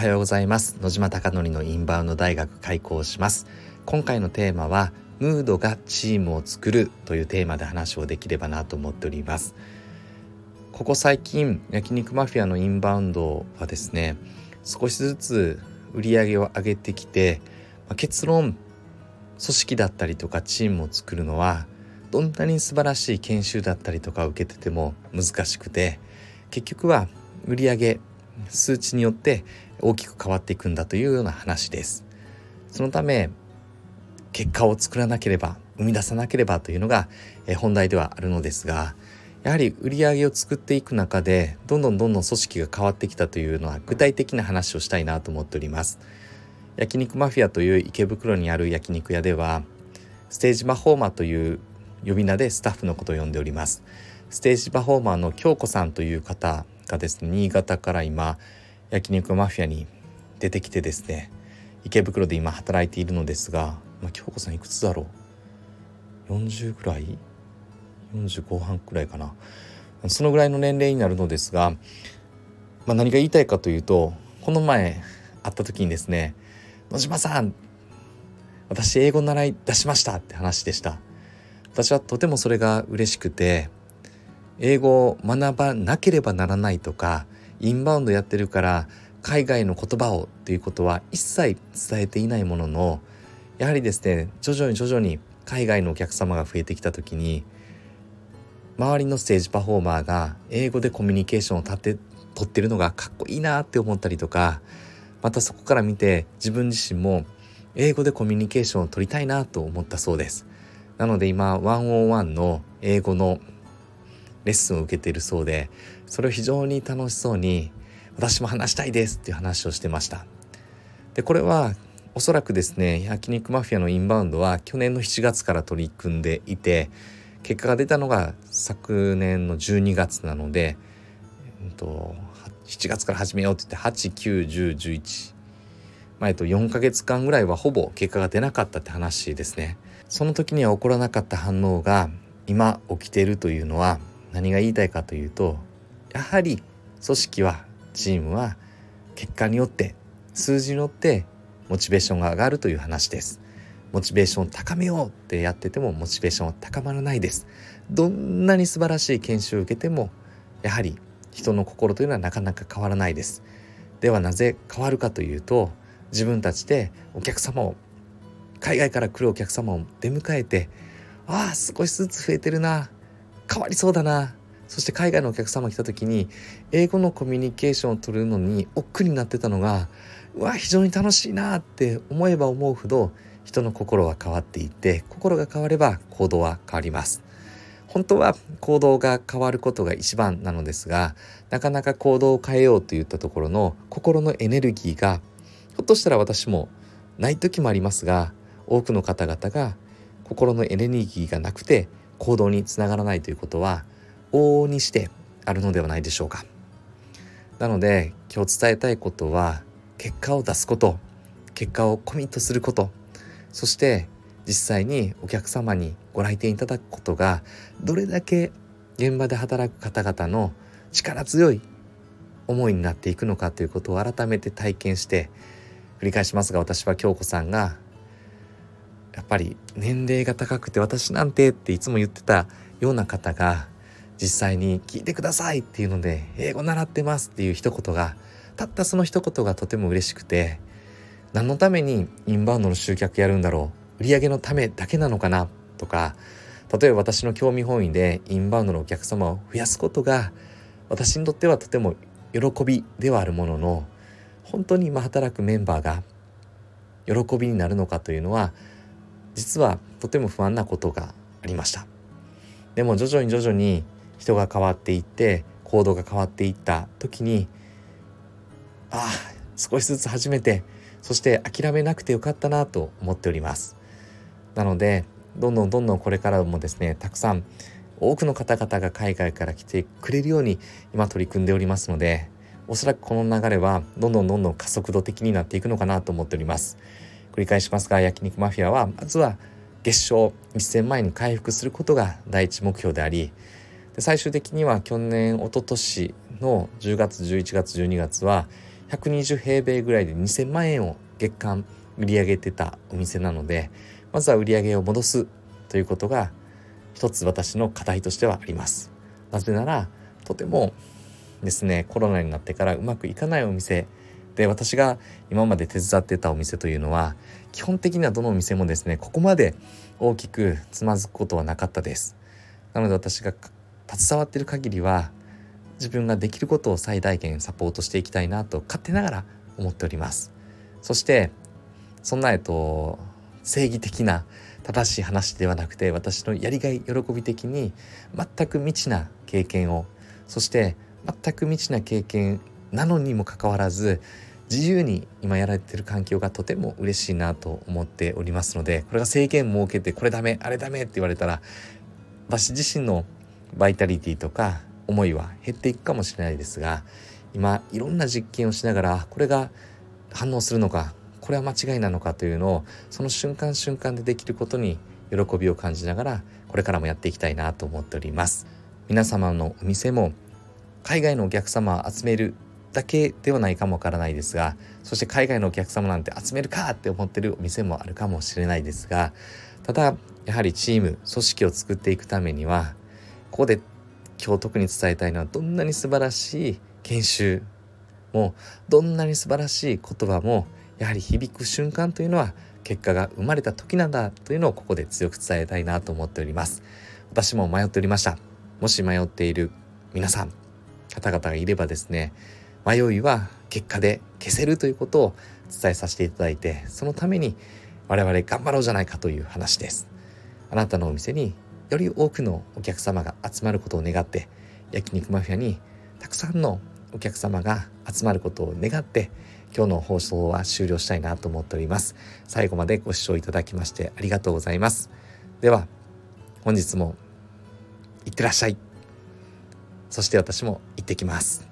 はようございます。野島貴則のインバウンド大学開校します。今回のテーマはムードがチームを作るというテーマで話をできればなと思っております。ここ最近焼肉マフィアのインバウンドはですね少しずつ売り上げを上げてきて結論組織だったりとかチームを作るのはどんなに素晴らしい研修だったりとかを受けてても難しくて結局は売上数値によって大きく変わっていくんだというような話です。そのため結果を作らなければ生み出さなければというのが本題ではあるのですがやはり売り上げを作っていく中でどんどんどんどん組織が変わってきたというのは具体的な話をしたいなと思っております。焼肉マフィアという池袋にある焼肉屋ではステージマフォーマーという呼び名でスタッフのことを呼んでおります。ステージパフォーマーの京子さんという方がですね。新潟から今焼肉マフィアに出てきてですね池袋で今働いているのですが、まあ、京子さんいくつだろう？40ぐらい？40後半くらいかな。そのぐらいの年齢になるのですが、まあ、何が言いたいかというとこの前会った時にですね「野島さん私英語習い出しました」って話でした。私はとてもそれが嬉しくて英語を学ばなければならないとかインバウンドやってるから海外の言葉をっていうことは一切伝えていないもののやはりですね徐々に徐々に海外のお客様が増えてきた時に周りのステージパフォーマーが英語でコミュニケーションを立て取ってるのがかっこいいなって思ったりとかまたそこから見て自分自身も英語でコミュニケーションを取りたいなと思ったそうです。なので今101の英語のレッスンを受けているそうでそれを非常に楽しそうに私も話したいですっていう話をしてました。でこれはおそらくですね焼肉マフィアのインバウンドは去年の7月から取り組んでいて結果が出たのが昨年の12月なので、えっと、7月から始めようって言って891011前と4ヶ月間ぐらいはほぼ結果が出なかったって話ですね。その時には起こらなかった反応が今起きているというのは何が言いたいかというとやはり組織はチームは結果によって数字によってモチベーションが上がるという話です。モチベーションを高めようってやっててもモチベーションは高まらないです。どんなに素晴らしい研修を受けてもやはり人の心というのはなかなか変わらないです。ではなぜ変わるかというと自分たちでお客様を海外から来るお客様を出迎えてああ少しずつ増えてるな変わりそうだな。そして海外のお客様来た時に英語のコミュニケーションを取るのに億劫になってたのがうわ非常に楽しいなって思えば思うほど人の心は変わっていって心が変われば行動は変わります。本当は行動が変わることが一番なのですがなかなか行動を変えようといったところの心のエネルギーがひょっとしたら私もない時もありますが多くの方々が心のエネルギーがなくて行動につながらないということは往々にしてあるのではないでしょうか。なので今日伝えたいことは結果を出すこと結果をコミットすることそして実際にお客様にご来店いただくことがどれだけ現場で働く方々の力強い思いになっていくのかということを改めて体験して繰り返しますが私は京子さんがやっぱり年齢が高くて私なんてっていつも言ってたような方が実際に聞いてくださいっていうので英語習ってますっていう一言がたったその一言がとても嬉しくて何のためにインバウンドの集客やるんだろう売り上げのためだけなのかなとか例えば私の興味本位でインバウンドのお客様を増やすことが私にとってはとても喜びではあるものの本当に今働くメンバーが喜びになるのかというのは実はとても不安なことがありました。でも徐々に徐々に人が変わっていって行動が変わっていった時にああ少しずつ始めてそして諦めなくてよかったなと思っております。なのでどんどんどんどんこれからもですねたくさん多くの方々が海外から来てくれるように今取り組んでおりますのでおそらくこの流れはどんどんどんどん加速度的になっていくのかなと思っております。繰り返しますが焼肉マフィアはまずは月賞1000万円に回復することが第一目標でありで最終的には去年一昨年の10月11月12月は120平米ぐらいで2000万円を月間売り上げてたお店なのでまずは売り上げを戻すということが一つ私の課題としてはあります。なぜならとてもですねコロナになってからうまくいかないお店で私が今まで手伝ってたお店というのは基本的にはどのお店もですねここまで大きくつまずくことはなかったです。なので私が携わっている限りは自分ができることを最大限サポートしていきたいなと勝手ながら思っております。そしてそんなえっと正義的な正しい話ではなくて私のやりがい喜び的に全く未知な経験をそして全く未知な経験なのにもかかわらず自由に今やられてる環境がとても嬉しいなと思っておりますのでこれが制限設けてこれダメあれダメって言われたら私自身のバイタリティとか思いは減っていくかもしれないですが今いろんな実験をしながらこれが反応するのかこれは間違いなのかというのをその瞬間瞬間でできることに喜びを感じながらこれからもやっていきたいなと思っております。皆様のお店も海外のお客様を集めるだけではないかもわからないですがそして海外のお客様なんて集めるかって思ってるお店もあるかもしれないですがただやはりチーム組織を作っていくためにはここで今日特に伝えたいのはどんなに素晴らしい研修もどんなに素晴らしい言葉もやはり響く瞬間というのは結果が生まれた時なんだというのをここで強く伝えたいなと思っております。私も迷っておりました。もし迷っている皆さん方々がいればですね迷いは結果で消せるということを伝えさせていただいてそのために我々頑張ろうじゃないかという話です。あなたのお店により多くのお客様が集まることを願って焼肉マフィアにたくさんのお客様が集まることを願って今日の放送は終了したいなと思っております。最後までご視聴いただきましてありがとうございます。では本日もいってらっしゃい。そして私も行ってきます。